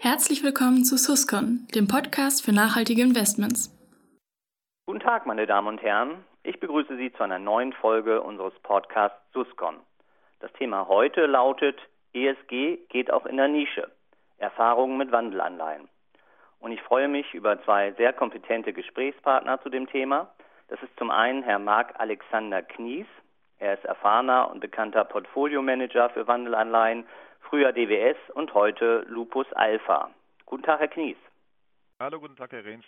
Herzlich willkommen zu Suscon, dem Podcast für nachhaltige Investments. Guten Tag, meine Damen und Herren. Ich begrüße Sie zu einer neuen Folge unseres Podcasts Suscon. Das Thema heute lautet ESG geht auch in der Nische. Erfahrungen mit Wandelanleihen. Und ich freue mich über zwei sehr kompetente Gesprächspartner zu dem Thema. Das ist zum einen Herr Marc Alexander Knies. Er ist erfahrener und bekannter Portfolio-Manager für Wandelanleihen, früher DWS und heute Lupus Alpha. Guten Tag, Herr Knies. Hallo, guten Tag, Herr Rehns.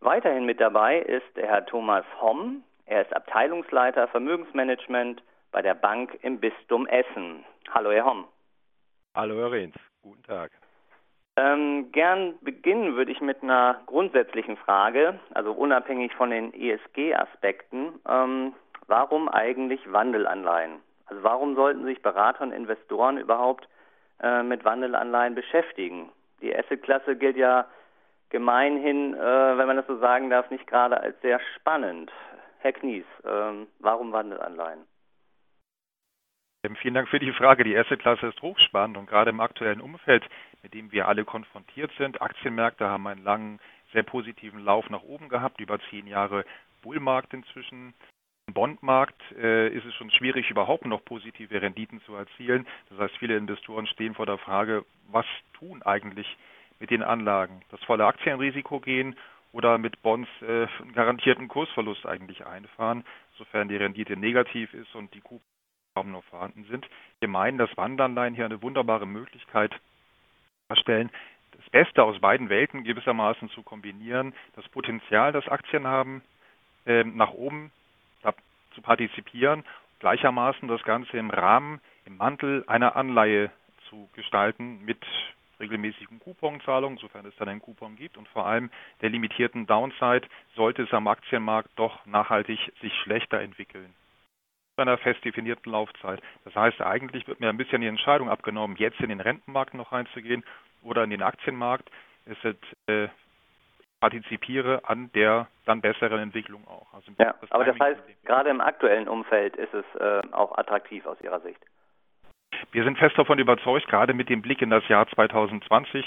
Weiterhin mit dabei ist der Herr Thomas Homm. Er ist Abteilungsleiter Vermögensmanagement bei der Bank im Bistum Essen. Hallo, Herr Homm. Hallo, Herr Rehns. Guten Tag. Ähm, gern beginnen würde ich mit einer grundsätzlichen Frage, also unabhängig von den ESG-Aspekten. Ähm, warum eigentlich Wandelanleihen? Also warum sollten sich Berater und Investoren überhaupt äh, mit Wandelanleihen beschäftigen? Die Assetklasse gilt ja gemeinhin, äh, wenn man das so sagen darf, nicht gerade als sehr spannend. Herr Knies, äh, warum Wandelanleihen? Ähm, vielen Dank für die Frage. Die Assetklasse ist hochspannend und gerade im aktuellen Umfeld, mit dem wir alle konfrontiert sind. Aktienmärkte haben einen langen, sehr positiven Lauf nach oben gehabt, über zehn Jahre Bullmarkt inzwischen. Im Bondmarkt äh, ist es schon schwierig, überhaupt noch positive Renditen zu erzielen. Das heißt, viele Investoren stehen vor der Frage, was tun eigentlich mit den Anlagen? Das volle Aktienrisiko gehen oder mit Bonds äh, einen garantierten Kursverlust eigentlich einfahren, sofern die Rendite negativ ist und die Coupons kaum noch vorhanden sind. Wir meinen, dass Wandanleihen hier eine wunderbare Möglichkeit darstellen, das Beste aus beiden Welten gewissermaßen zu kombinieren, das Potenzial, das Aktien haben, äh, nach oben zu partizipieren, gleichermaßen das Ganze im Rahmen, im Mantel einer Anleihe zu gestalten mit regelmäßigen Couponzahlungen, sofern es dann einen Coupon gibt und vor allem der limitierten Downside, sollte es am Aktienmarkt doch nachhaltig sich schlechter entwickeln. Einer fest definierten Laufzeit. Das heißt, eigentlich wird mir ein bisschen die Entscheidung abgenommen, jetzt in den Rentenmarkt noch reinzugehen oder in den Aktienmarkt. Es wird äh, partizipiere an der dann besseren Entwicklung auch. Also ja, das aber das heißt, gerade im aktuellen Umfeld ist es äh, auch attraktiv aus Ihrer Sicht. Wir sind fest davon überzeugt, gerade mit dem Blick in das Jahr 2020,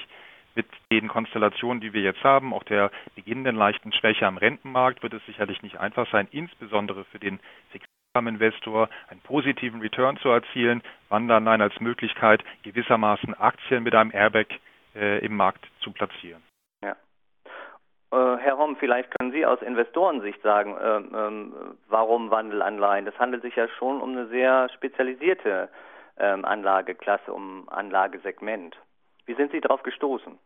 mit den Konstellationen, die wir jetzt haben, auch der beginnenden leichten Schwäche am Rentenmarkt, wird es sicherlich nicht einfach sein, insbesondere für den Investor einen positiven Return zu erzielen, Wanderanleihen als Möglichkeit, gewissermaßen Aktien mit einem Airbag äh, im Markt zu platzieren. Äh, Herr Homm, vielleicht können Sie aus Investorensicht sagen, äh, ähm, warum Wandelanleihen? Das handelt sich ja schon um eine sehr spezialisierte ähm, Anlageklasse, um Anlagesegment. Wie sind Sie darauf gestoßen?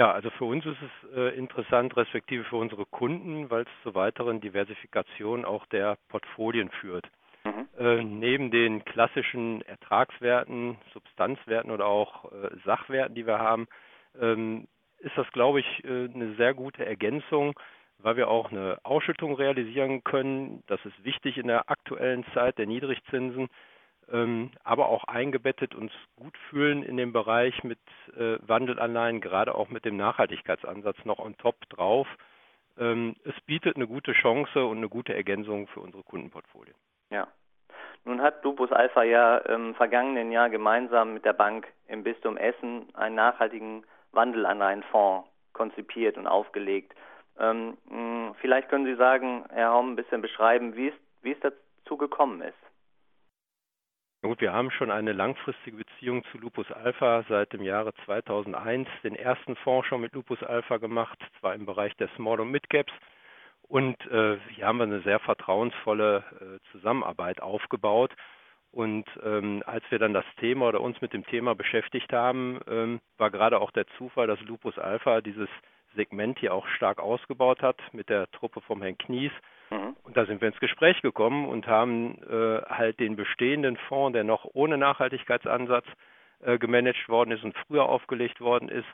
Ja, also für uns ist es äh, interessant, respektive für unsere Kunden, weil es zur weiteren Diversifikation auch der Portfolien führt. Mhm. Äh, neben den klassischen Ertragswerten, Substanzwerten oder auch äh, Sachwerten, die wir haben, ähm, ist das, glaube ich, äh, eine sehr gute Ergänzung, weil wir auch eine Ausschüttung realisieren können. Das ist wichtig in der aktuellen Zeit der Niedrigzinsen, ähm, aber auch eingebettet uns gut fühlen in dem Bereich mit äh, Wandelanleihen, gerade auch mit dem Nachhaltigkeitsansatz noch on top drauf. Ähm, es bietet eine gute Chance und eine gute Ergänzung für unsere Kundenportfolien. Ja. Nun hat Lupus Alpha ja im vergangenen Jahr gemeinsam mit der Bank im Bistum Essen einen nachhaltigen Wandelanleihenfonds konzipiert und aufgelegt. Ähm, vielleicht können Sie sagen, Herr Homm, ein bisschen beschreiben, wie es, wie es dazu gekommen ist. Gut, wir haben schon eine langfristige Beziehung zu Lupus Alpha seit dem Jahre 2001, den ersten Fonds schon mit Lupus Alpha gemacht, zwar im Bereich der Small- und Mid-Caps. Und äh, hier haben wir eine sehr vertrauensvolle äh, Zusammenarbeit aufgebaut. Und ähm, als wir dann das Thema oder uns mit dem Thema beschäftigt haben, ähm, war gerade auch der Zufall, dass Lupus Alpha dieses Segment hier auch stark ausgebaut hat mit der Truppe vom Herrn Knies. Mhm. Und da sind wir ins Gespräch gekommen und haben äh, halt den bestehenden Fonds, der noch ohne Nachhaltigkeitsansatz äh, gemanagt worden ist und früher aufgelegt worden ist,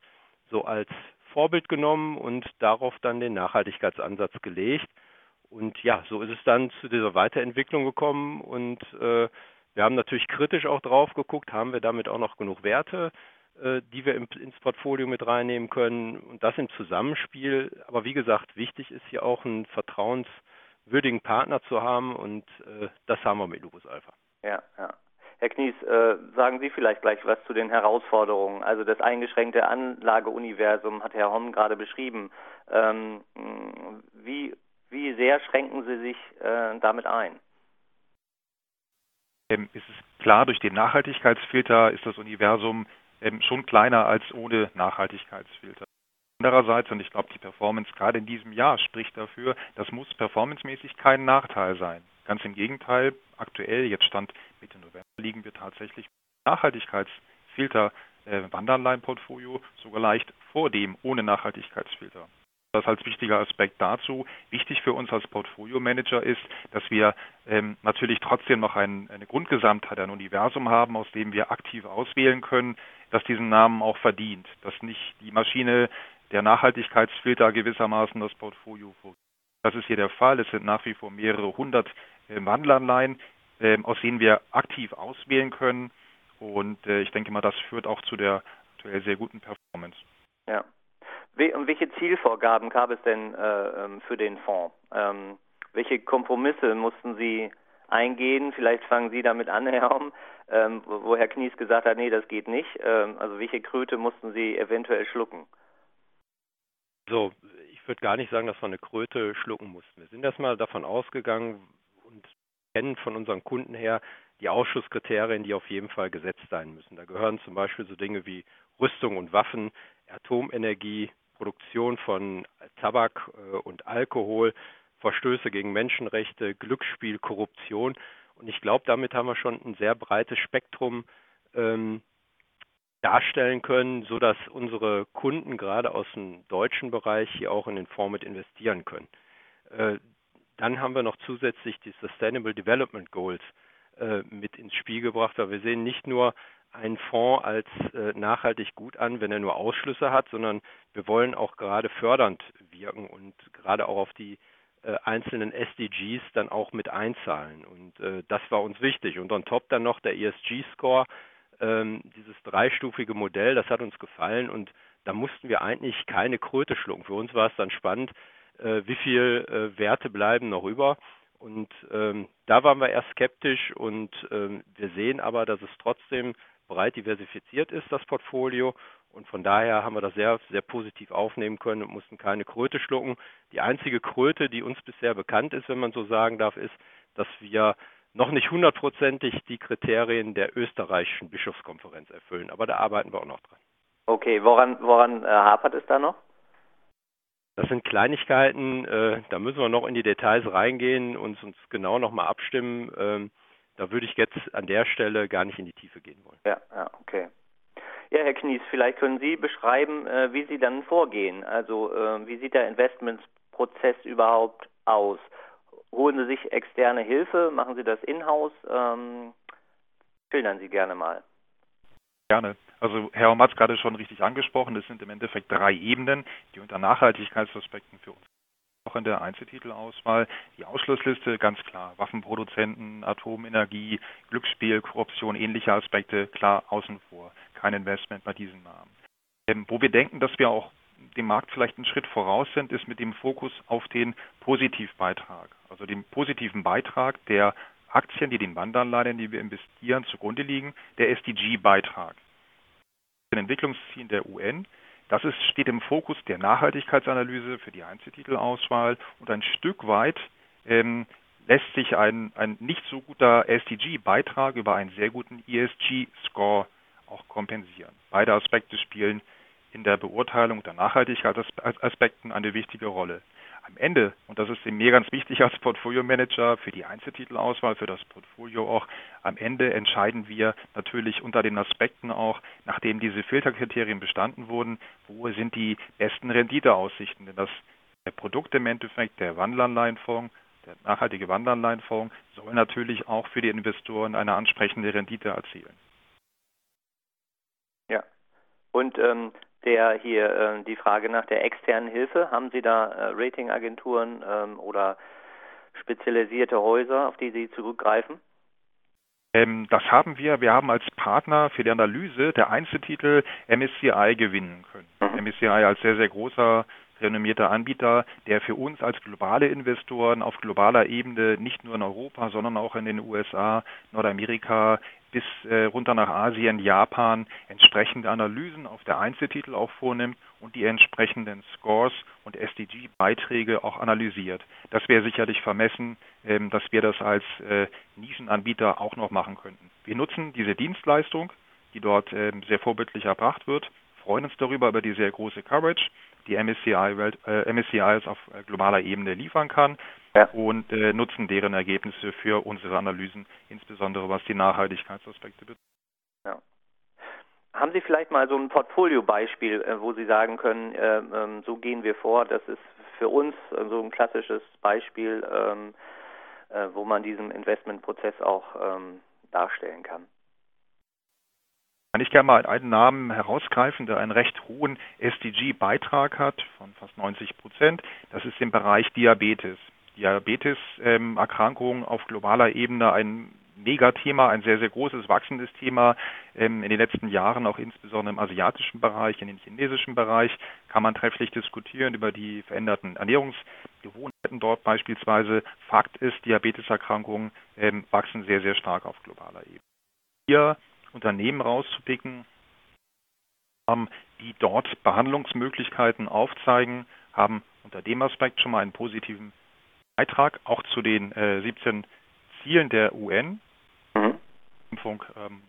so als Vorbild genommen und darauf dann den Nachhaltigkeitsansatz gelegt. Und ja, so ist es dann zu dieser Weiterentwicklung gekommen und äh, wir haben natürlich kritisch auch drauf geguckt, haben wir damit auch noch genug Werte, äh, die wir ins Portfolio mit reinnehmen können und das im Zusammenspiel. Aber wie gesagt, wichtig ist hier auch einen vertrauenswürdigen Partner zu haben und äh, das haben wir mit Lupus Alpha. Ja, ja. Herr Knies, äh, sagen Sie vielleicht gleich was zu den Herausforderungen. Also das eingeschränkte Anlageuniversum hat Herr Homm gerade beschrieben. Ähm, wie, wie sehr schränken Sie sich äh, damit ein? Ähm, es ist klar, durch den Nachhaltigkeitsfilter ist das Universum ähm, schon kleiner als ohne Nachhaltigkeitsfilter. Andererseits, und ich glaube, die Performance gerade in diesem Jahr spricht dafür, das muss performancemäßig kein Nachteil sein. Ganz im Gegenteil, aktuell, jetzt stand Mitte November, liegen wir tatsächlich Nachhaltigkeitsfilter äh, Wanderanleihenportfolio sogar leicht vor dem ohne Nachhaltigkeitsfilter. Das als wichtiger Aspekt dazu. Wichtig für uns als Portfolio-Manager ist, dass wir ähm, natürlich trotzdem noch ein, eine Grundgesamtheit, ein Universum haben, aus dem wir aktiv auswählen können, das diesen Namen auch verdient, dass nicht die Maschine der Nachhaltigkeitsfilter gewissermaßen das Portfolio vorgibt. Das ist hier der Fall. Es sind nach wie vor mehrere hundert äh, Wandelanleihen, äh, aus denen wir aktiv auswählen können. Und äh, ich denke mal, das führt auch zu der aktuell sehr guten Performance. Ja. Und welche Zielvorgaben gab es denn äh, ähm, für den Fonds? Ähm, welche Kompromisse mussten Sie eingehen? Vielleicht fangen Sie damit an, Herr Homm, ähm, wo Herr Knies gesagt hat, nee, das geht nicht. Ähm, also welche Kröte mussten Sie eventuell schlucken? So, ich würde gar nicht sagen, dass wir eine Kröte schlucken mussten. Wir sind erstmal davon ausgegangen und kennen von unseren Kunden her die Ausschusskriterien, die auf jeden Fall gesetzt sein müssen. Da gehören zum Beispiel so Dinge wie Rüstung und Waffen, Atomenergie, Produktion von Tabak äh, und Alkohol, Verstöße gegen Menschenrechte, Glücksspiel, Korruption. Und ich glaube, damit haben wir schon ein sehr breites Spektrum ähm, darstellen können, sodass unsere Kunden gerade aus dem deutschen Bereich hier auch in den Fonds mit investieren können. Äh, dann haben wir noch zusätzlich die Sustainable Development Goals äh, mit ins Spiel gebracht, weil wir sehen nicht nur einen Fonds als äh, nachhaltig gut an, wenn er nur Ausschlüsse hat, sondern wir wollen auch gerade fördernd wirken und gerade auch auf die äh, einzelnen SDGs dann auch mit einzahlen. Und äh, das war uns wichtig. Und on top dann noch der ESG-Score, ähm, dieses dreistufige Modell, das hat uns gefallen und da mussten wir eigentlich keine Kröte schlucken. Für uns war es dann spannend, äh, wie viel äh, Werte bleiben noch über. Und ähm, da waren wir erst skeptisch und ähm, wir sehen aber, dass es trotzdem breit diversifiziert ist, das Portfolio. Und von daher haben wir das sehr, sehr positiv aufnehmen können und mussten keine Kröte schlucken. Die einzige Kröte, die uns bisher bekannt ist, wenn man so sagen darf, ist, dass wir noch nicht hundertprozentig die Kriterien der österreichischen Bischofskonferenz erfüllen. Aber da arbeiten wir auch noch dran. Okay, woran, woran äh, hapert es da noch? Das sind Kleinigkeiten, äh, da müssen wir noch in die Details reingehen und uns genau nochmal abstimmen. Ähm, da würde ich jetzt an der Stelle gar nicht in die Tiefe gehen wollen. Ja, ja, okay. Ja, Herr Knies, vielleicht können Sie beschreiben, äh, wie Sie dann vorgehen. Also äh, wie sieht der Investmentsprozess überhaupt aus? Holen Sie sich externe Hilfe? Machen Sie das in-house? Ähm, schildern Sie gerne mal. Gerne. Also Herr Homm hat es gerade schon richtig angesprochen. Es sind im Endeffekt drei Ebenen, die unter Nachhaltigkeitsaspekten für uns auch in der Einzeltitelauswahl. Die Ausschlussliste ganz klar. Waffenproduzenten, Atomenergie, Glücksspiel, Korruption, ähnliche Aspekte klar außen vor. Kein Investment bei diesen Namen. Ähm, wo wir denken, dass wir auch dem Markt vielleicht einen Schritt voraus sind, ist mit dem Fokus auf den Positivbeitrag. Also den positiven Beitrag der Aktien, die den Wandanleihen, die wir investieren, zugrunde liegen, der SDG-Beitrag. Den Entwicklungszielen der UN das ist, steht im Fokus der Nachhaltigkeitsanalyse für die Einzeltitelauswahl und ein Stück weit ähm, lässt sich ein, ein nicht so guter SDG-Beitrag über einen sehr guten ESG-Score auch kompensieren. Beide Aspekte spielen in der Beurteilung der Nachhaltigkeitsaspekten eine wichtige Rolle am Ende, und das ist mir ganz wichtig als Portfolio-Manager für die Einzeltitelauswahl, für das Portfolio auch, am Ende entscheiden wir natürlich unter den Aspekten auch, nachdem diese Filterkriterien bestanden wurden, wo sind die besten Renditeaussichten. Denn das der Produkt im Endeffekt, der Wandelanleihenfonds, der nachhaltige Wandelanleihenfonds, soll natürlich auch für die Investoren eine ansprechende Rendite erzielen. Ja. Und ähm, der hier äh, die Frage nach der externen Hilfe. Haben Sie da äh, Ratingagenturen ähm, oder spezialisierte Häuser, auf die Sie zurückgreifen? Ähm, das haben wir. Wir haben als Partner für die Analyse der Einzeltitel MSCI gewinnen können. Mhm. MSCI als sehr, sehr großer renommierter Anbieter, der für uns als globale Investoren auf globaler Ebene nicht nur in Europa, sondern auch in den USA, Nordamerika bis äh, runter nach Asien, Japan entsprechende Analysen auf der Einzeltitel auch vornimmt und die entsprechenden Scores und SDG-Beiträge auch analysiert. Das wäre sicherlich vermessen, ähm, dass wir das als äh, Nischenanbieter auch noch machen könnten. Wir nutzen diese Dienstleistung, die dort ähm, sehr vorbildlich erbracht wird, freuen uns darüber über die sehr große Coverage, die MSCI, Welt, äh, MSCI auf äh, globaler Ebene liefern kann ja. und äh, nutzen deren Ergebnisse für unsere Analysen, insbesondere was die Nachhaltigkeitsaspekte betrifft. Ja. Haben Sie vielleicht mal so ein Portfoliobeispiel, äh, wo Sie sagen können, äh, ähm, so gehen wir vor, das ist für uns äh, so ein klassisches Beispiel, ähm, wo man diesen Investmentprozess auch ähm, darstellen kann? Kann ich gerne mal einen Namen herausgreifen, der einen recht hohen SDG-Beitrag hat von fast 90 Prozent. Das ist im Bereich Diabetes. Diabetes-Erkrankungen ähm, auf globaler Ebene ein Megathema, ein sehr, sehr großes, wachsendes Thema. Ähm, in den letzten Jahren auch insbesondere im asiatischen Bereich, in den chinesischen Bereich kann man trefflich diskutieren über die veränderten Ernährungsgewohnheiten dort beispielsweise. Fakt ist, Diabeteserkrankungen ähm, wachsen sehr, sehr stark auf globaler Ebene. Hier Unternehmen rauszupicken, ähm, die dort Behandlungsmöglichkeiten aufzeigen, haben unter dem Aspekt schon mal einen positiven Beitrag auch zu den äh, 17 Zielen der UN. Mhm. Ähm,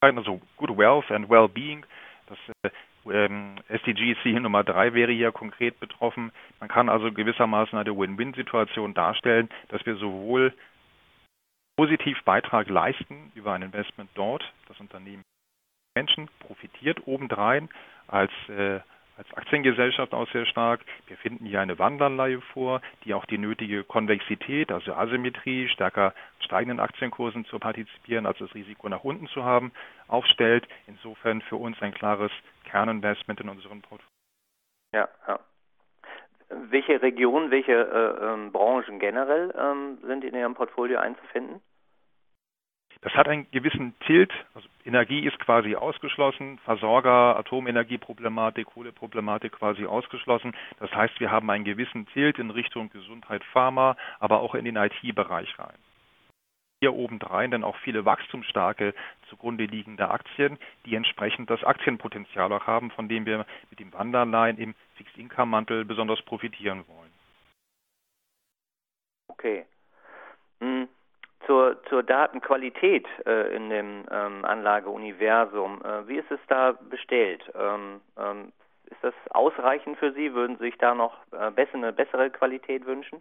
also Good Wealth and Well-Being. Das äh, ähm, SDG-Ziel Nummer drei wäre hier konkret betroffen. Man kann also gewissermaßen eine Win-Win-Situation darstellen, dass wir sowohl positiv Beitrag leisten über ein Investment dort. Das Unternehmen Menschen profitiert obendrein als, äh, als Aktiengesellschaft auch sehr stark. Wir finden hier eine Wandanleihe vor, die auch die nötige Konvexität, also Asymmetrie, stärker steigenden Aktienkursen zu partizipieren, als das Risiko nach unten zu haben, aufstellt. Insofern für uns ein klares Kerninvestment in unserem Portfolio. Ja, ja. Welche Regionen, welche äh, ähm, Branchen generell ähm, sind in Ihrem Portfolio einzufinden? Das hat einen gewissen Tilt. Also Energie ist quasi ausgeschlossen, Versorger, Atomenergieproblematik, Kohleproblematik quasi ausgeschlossen. Das heißt, wir haben einen gewissen Tilt in Richtung Gesundheit, Pharma, aber auch in den IT-Bereich rein hier obendrein dann auch viele wachstumsstarke zugrunde liegende Aktien, die entsprechend das Aktienpotenzial auch haben, von dem wir mit dem Wanderlein im Fixed-Income-Mantel besonders profitieren wollen. Okay. Hm. Zur, zur Datenqualität äh, in dem ähm, Anlageuniversum, äh, wie ist es da bestellt? Ähm, ähm, ist das ausreichend für Sie? Würden Sie sich da noch äh, besser, eine bessere Qualität wünschen?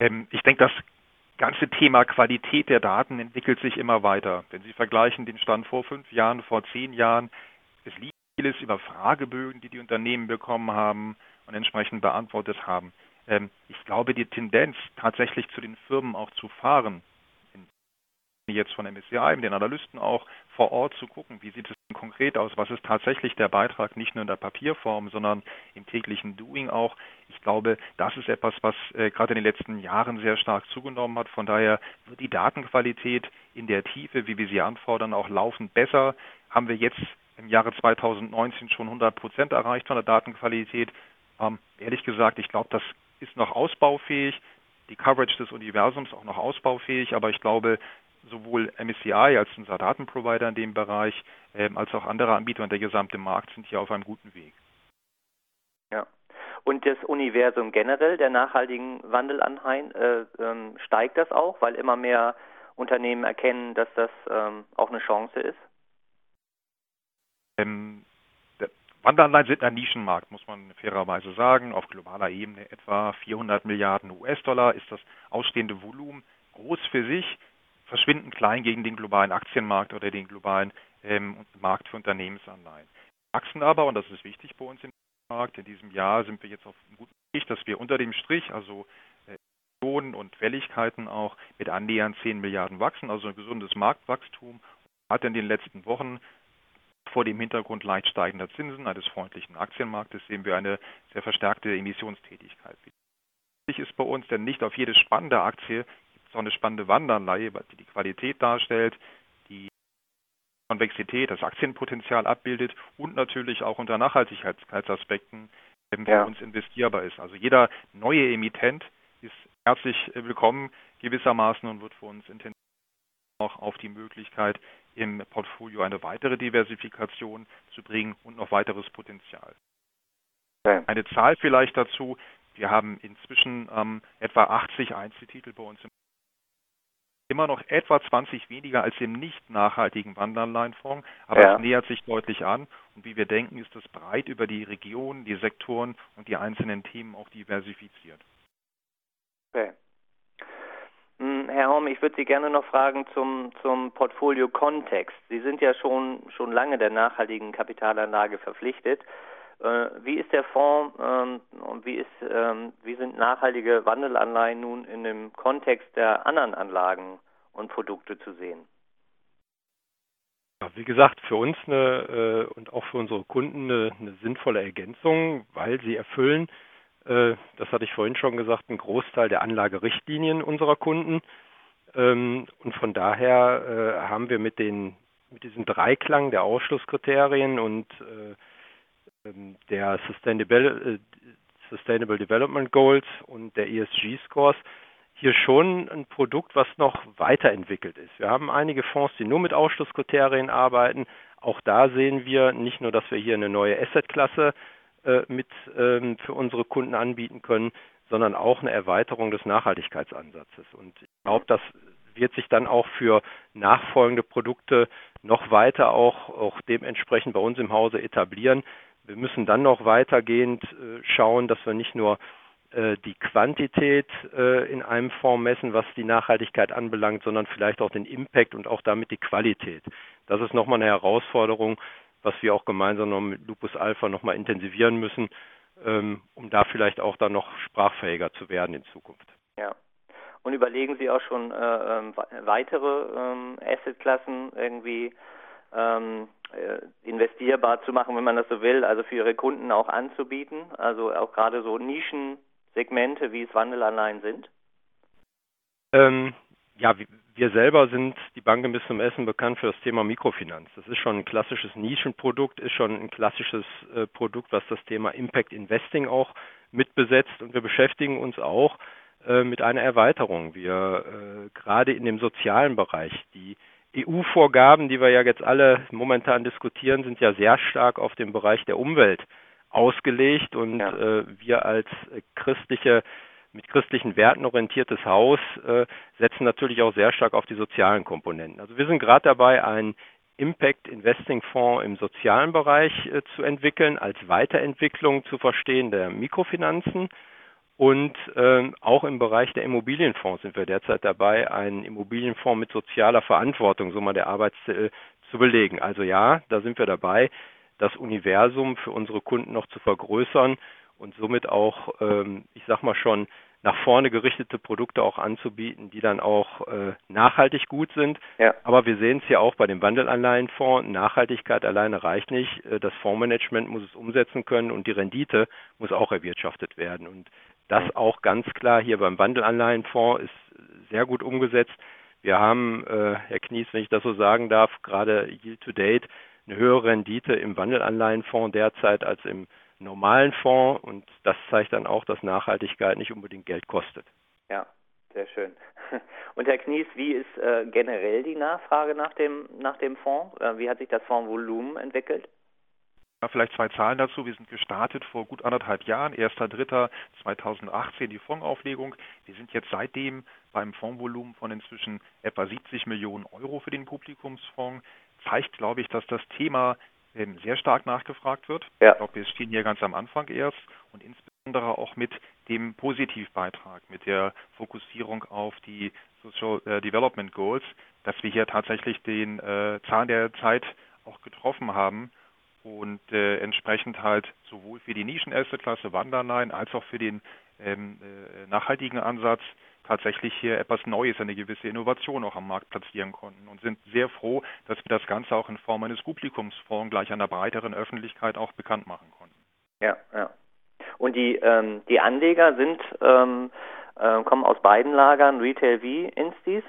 Ähm, ich denke, das ganze Thema Qualität der Daten entwickelt sich immer weiter. Wenn Sie vergleichen den Stand vor fünf Jahren, vor zehn Jahren, es liegt vieles über Fragebögen, die die Unternehmen bekommen haben und entsprechend beantwortet haben. Ähm, ich glaube, die Tendenz tatsächlich zu den Firmen auch zu fahren, jetzt von MSCI, mit den Analysten auch vor Ort zu gucken, wie sieht es konkret aus, was ist tatsächlich der Beitrag nicht nur in der Papierform, sondern im täglichen Doing auch. Ich glaube, das ist etwas, was äh, gerade in den letzten Jahren sehr stark zugenommen hat. Von daher wird die Datenqualität in der Tiefe, wie wir sie anfordern, auch laufend besser. Haben wir jetzt im Jahre 2019 schon 100 Prozent erreicht von der Datenqualität. Ähm, ehrlich gesagt, ich glaube, das ist noch ausbaufähig. Die Coverage des Universums auch noch ausbaufähig, aber ich glaube, sowohl MSCI als unser Datenprovider in dem Bereich, ähm, als auch andere Anbieter und der gesamte Markt sind hier auf einem guten Weg. Ja. Und das Universum generell der nachhaltigen Wandelanleihen, äh, ähm, steigt das auch, weil immer mehr Unternehmen erkennen, dass das ähm, auch eine Chance ist? Ähm, Wanderanleihen sind ein Nischenmarkt, muss man fairerweise sagen. Auf globaler Ebene etwa 400 Milliarden US-Dollar ist das ausstehende Volumen groß für sich verschwindend klein gegen den globalen Aktienmarkt oder den globalen ähm, Markt für Unternehmensanleihen. Wir wachsen aber, und das ist wichtig bei uns im Markt, in diesem Jahr sind wir jetzt auf einem guten Weg, dass wir unter dem Strich, also äh, und Fälligkeiten auch mit annähernd 10 Milliarden wachsen, also ein gesundes Marktwachstum. Hat in den letzten Wochen vor dem Hintergrund leicht steigender Zinsen eines freundlichen Aktienmarktes sehen wir eine sehr verstärkte Emissionstätigkeit. Wichtig ist bei uns, denn nicht auf jede spannende Aktie ist auch eine spannende Wandanleihe, die die Qualität darstellt, die Konvexität, das Aktienpotenzial abbildet und natürlich auch unter Nachhaltigkeitsaspekten für Ja. uns investierbar ist. Also jeder neue Emittent ist herzlich äh, willkommen gewissermaßen und wird für uns intensiv auch auf die Möglichkeit im Portfolio eine weitere Diversifikation zu bringen und noch weiteres Potenzial. Okay. Eine Zahl vielleicht dazu. Wir haben inzwischen ähm, etwa 80 Einzeltitel bei uns im immer noch etwa 20 weniger als im nicht nachhaltigen Wanderanleihenfonds, aber Ja. es nähert sich deutlich an und wie wir denken, ist es breit über die Regionen, die Sektoren und die einzelnen Themen auch diversifiziert. Okay. Hm, Herr Horm, ich würde Sie gerne noch fragen zum, zum Portfolio-Kontext. Sie sind ja schon, schon lange der nachhaltigen Kapitalanlage verpflichtet. Äh, wie ist der Fonds ähm, und wie, ist, ähm, wie sind nachhaltige Wandelanleihen nun in dem Kontext der anderen Anlagen und Produkte zu sehen? Wie gesagt, für uns eine, äh, und auch für unsere Kunden eine, eine sinnvolle Ergänzung, weil sie erfüllen, das hatte ich vorhin schon gesagt, einen Großteil der Anlagerichtlinien unserer Kunden. Ähm, und von daher äh, haben wir mit den mit diesem Dreiklang der Ausschlusskriterien und äh, ähm, der Sustainable, äh, Sustainable Development Goals und der ESG Scores hier schon ein Produkt, was noch weiterentwickelt ist. Wir haben einige Fonds, die nur mit Ausschlusskriterien arbeiten. Auch da sehen wir nicht nur, dass wir hier eine neue Assetklasse äh, mit ähm, für unsere Kunden anbieten können, sondern auch eine Erweiterung des Nachhaltigkeitsansatzes. Und ich glaube, das wird sich dann auch für nachfolgende Produkte noch weiter auch, auch dementsprechend bei uns im Hause etablieren. Wir müssen dann noch weitergehend äh, schauen, dass wir nicht nur äh, die Quantität äh, in einem Fonds messen, was die Nachhaltigkeit anbelangt, sondern vielleicht auch den Impact und auch damit die Qualität. Das ist nochmal eine Herausforderung, was wir auch gemeinsam noch mit Lupus Alpha nochmal intensivieren müssen, ähm, um da vielleicht auch dann noch sprachfähiger zu werden in Zukunft. Ja. Und überlegen Sie auch schon äh, ähm, weitere ähm, Assetklassen irgendwie ähm, äh, investierbar zu machen, wenn man das so will, also für Ihre Kunden auch anzubieten, also auch gerade so Nischensegmente, wie es Wandelanleihen sind? Ähm, ja, wir selber sind Banken bis zum Essen bekannt für das Thema Mikrofinanz. Das ist schon ein klassisches Nischenprodukt, ist schon ein klassisches äh, Produkt, was das Thema Impact Investing auch mitbesetzt. Und wir beschäftigen uns auch äh, mit einer Erweiterung. Wir äh, gerade in dem sozialen Bereich, die EU-Vorgaben, die wir ja jetzt alle momentan diskutieren, sind ja sehr stark auf den Bereich der Umwelt ausgelegt und Ja. äh, wir als christliche mit christlichen Werten orientiertes Haus äh, setzen natürlich auch sehr stark auf die sozialen Komponenten. Also wir sind gerade dabei, einen Impact Investing Fonds im sozialen Bereich äh, zu entwickeln, als Weiterentwicklung zu verstehen der Mikrofinanzen. Und ähm, auch im Bereich der Immobilienfonds sind wir derzeit dabei, einen Immobilienfonds mit sozialer Verantwortung, so mal der Arbeitstitel, zu belegen. Also ja, da sind wir dabei, das Universum für unsere Kunden noch zu vergrößern und somit auch, ähm, ich sag mal schon, nach vorne gerichtete Produkte auch anzubieten, die dann auch äh, nachhaltig gut sind. Ja. Aber wir sehen es ja auch bei dem Wandelanleihenfonds, Nachhaltigkeit alleine reicht nicht. Äh, Das Fondsmanagement muss es umsetzen können und die Rendite muss auch erwirtschaftet werden. Und das auch ganz klar hier beim Wandelanleihenfonds ist sehr gut umgesetzt. Wir haben, äh, Herr Knies, wenn ich das so sagen darf, gerade Yield to Date eine höhere Rendite im Wandelanleihenfonds derzeit als im normalen Fonds und das zeigt dann auch, dass Nachhaltigkeit nicht unbedingt Geld kostet. Ja, sehr schön. Und Herr Knies, wie ist äh, generell die Nachfrage nach dem, nach dem Fonds? Äh, wie hat sich das Fondsvolumen entwickelt? Ja, vielleicht zwei Zahlen dazu. Wir sind gestartet vor gut anderthalb Jahren, 1.3.2018 die Fondsauflegung. Wir sind jetzt seitdem beim Fondsvolumen von inzwischen etwa 70 Millionen Euro für den Publikumsfonds. Zeigt, glaube ich, dass das Thema ähm, sehr stark nachgefragt wird. Ja. Ich glaube, wir stehen hier ganz am Anfang erst und insbesondere auch mit dem Positivbeitrag, mit der Fokussierung auf die Social äh, Development Goals, dass wir hier tatsächlich den äh, Zahn der Zeit auch getroffen haben und äh, entsprechend halt sowohl für die Nischen-Asset-Klasse Wanderlein als auch für den ähm, äh, nachhaltigen Ansatz tatsächlich hier etwas Neues, eine gewisse Innovation auch am Markt platzieren konnten und sind sehr froh, dass wir das Ganze auch in Form eines Publikumsfonds gleich einer breiteren Öffentlichkeit auch bekannt machen konnten. Ja, ja. Und die, ähm, die Anleger sind, ähm, äh, kommen aus beiden Lagern, Retail wie Instis?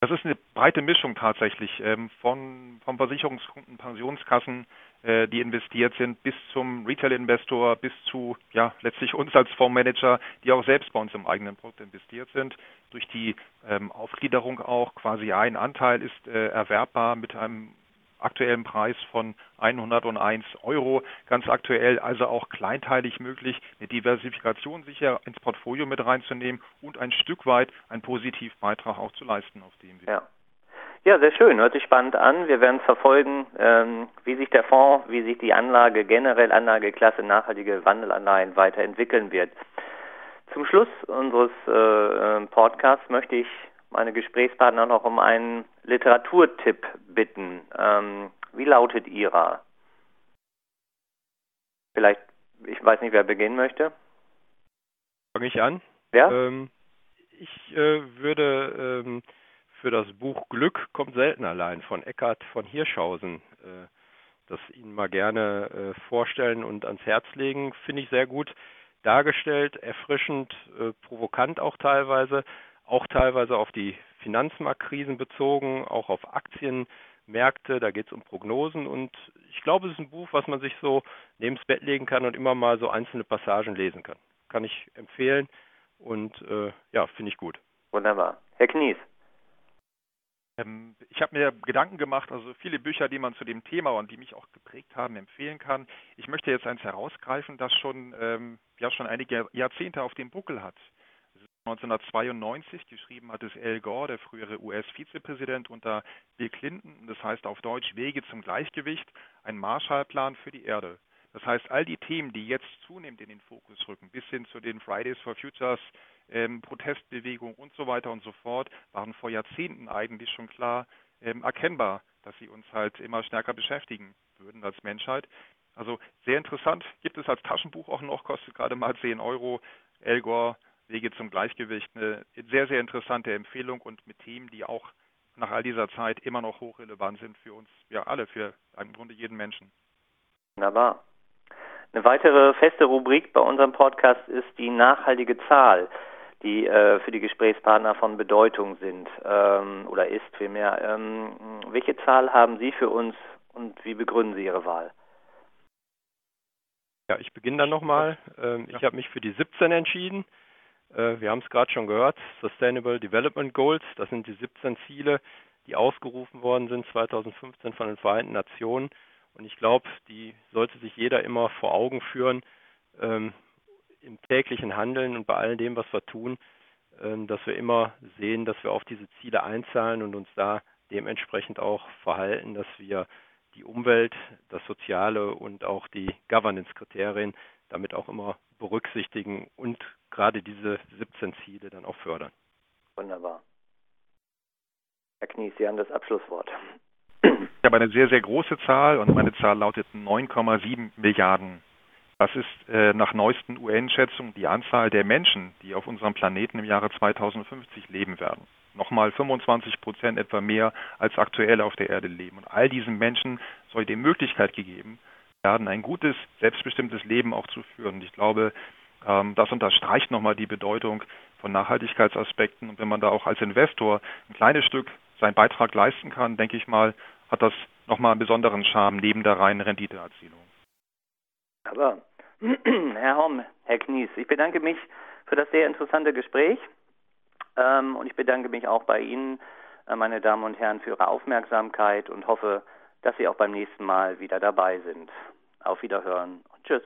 Das ist eine breite Mischung tatsächlich ähm, von vom Versicherungskunden, Pensionskassen, die investiert sind, bis zum Retail-Investor, bis zu ja letztlich uns als Fondsmanager, die auch selbst bei uns im eigenen Produkt investiert sind. Durch die ähm, Aufgliederung auch quasi ein Anteil ist äh, erwerbbar mit einem aktuellen Preis von 101 Euro. Ganz aktuell also auch kleinteilig möglich, eine Diversifikation sicher ins Portfolio mit reinzunehmen und ein Stück weit einen Positivbeitrag auch zu leisten auf dem Weg. Ja. Ja, sehr schön. Hört sich spannend an. Wir werden verfolgen, ähm, wie sich der Fonds, wie sich die Anlage generell Anlageklasse nachhaltige Wandelanleihen weiterentwickeln wird. Zum Schluss unseres äh, äh Podcasts möchte ich meine Gesprächspartner noch um einen Literaturtipp bitten. Ähm, wie lautet Ihrer? Vielleicht, ich weiß nicht, wer beginnen möchte. Fange ich an? Ja. Ähm, ich äh, würde ähm, für das Buch Glück kommt selten allein von Eckhard von Hirschhausen äh, das Ihnen mal gerne äh, vorstellen und ans Herz legen. Finde ich sehr gut dargestellt, erfrischend, äh, provokant auch teilweise auch teilweise auf die Finanzmarktkrisen bezogen, auch auf Aktienmärkte. Da geht es um Prognosen und ich glaube, es ist ein Buch, was man sich so neben das Bett legen kann und immer mal so einzelne Passagen lesen kann. Kann ich empfehlen und äh, ja, finde ich gut. Wunderbar. Herr Knies. Ähm, ich habe mir Gedanken gemacht, also viele Bücher, die man zu dem Thema und die mich auch geprägt haben, empfehlen kann. Ich möchte jetzt eins herausgreifen, das schon ähm, ja schon einige Jahrzehnte auf dem Buckel hat. 1992 geschrieben hat es Al Gore, der frühere US-Vizepräsident unter Bill Clinton. Das heißt auf Deutsch Wege zum Gleichgewicht, ein Marshallplan für die Erde. Das heißt, all die Themen, die jetzt zunehmend in den Fokus rücken, bis hin zu den Fridays for Futures, ähm, Protestbewegung und so weiter und so fort, waren vor Jahrzehnten eigentlich schon klar ähm, erkennbar, dass sie uns halt immer stärker beschäftigen würden als Menschheit. Also sehr interessant, gibt es als Taschenbuch auch noch, kostet gerade mal 10 Euro. Al Gore Wege zum Gleichgewicht. Eine sehr, sehr interessante Empfehlung und mit Themen, die auch nach all dieser Zeit immer noch hochrelevant sind für uns, ja alle, für im Grunde jeden Menschen. Wunderbar. Eine weitere feste Rubrik bei unserem Podcast ist die nachhaltige Zahl, die äh, für die Gesprächspartner von Bedeutung sind ähm, oder ist vielmehr. Ähm, welche Zahl haben Sie für uns und wie begründen Sie Ihre Wahl? Ja, ich beginne dann nochmal. Ähm, ja. Ich habe mich für die 17 entschieden. Äh, wir haben es gerade schon gehört, Sustainable Development Goals, das sind die 17 Ziele, die ausgerufen worden sind 2015 von den Vereinten Nationen. Und ich glaube, die sollte sich jeder immer vor Augen führen, ähm, im täglichen Handeln und bei all dem, was wir tun, ähm, dass wir immer sehen, dass wir auf diese Ziele einzahlen und uns da dementsprechend auch verhalten, dass wir die Umwelt, das Soziale und auch die Governance-Kriterien damit auch immer berücksichtigen und gerade diese 17 Ziele dann auch fördern. Wunderbar. Herr Knies, Sie haben das Abschlusswort. Ich habe eine sehr, sehr große Zahl und meine Zahl lautet 9,7 Milliarden. Das ist äh, nach neuesten UN-Schätzungen die Anzahl der Menschen, die auf unserem Planeten im Jahre 2050 leben werden. Nochmal 25 Prozent etwa mehr als aktuell auf der Erde leben. Und all diesen Menschen soll die Möglichkeit gegeben werden, ein gutes, selbstbestimmtes Leben auch zu führen. Und ich glaube, ähm, das unterstreicht nochmal die Bedeutung von Nachhaltigkeitsaspekten. Und wenn man da auch als Investor ein kleines Stück seinen Beitrag leisten kann, denke ich mal, hat das nochmal einen besonderen Charme neben der reinen Renditeerzielung. Aber, Herr Horm, Herr Knies, ich bedanke mich für das sehr interessante Gespräch ähm, und ich bedanke mich auch bei Ihnen, äh, meine Damen und Herren, für Ihre Aufmerksamkeit und hoffe, dass Sie auch beim nächsten Mal wieder dabei sind. Auf Wiederhören und Tschüss.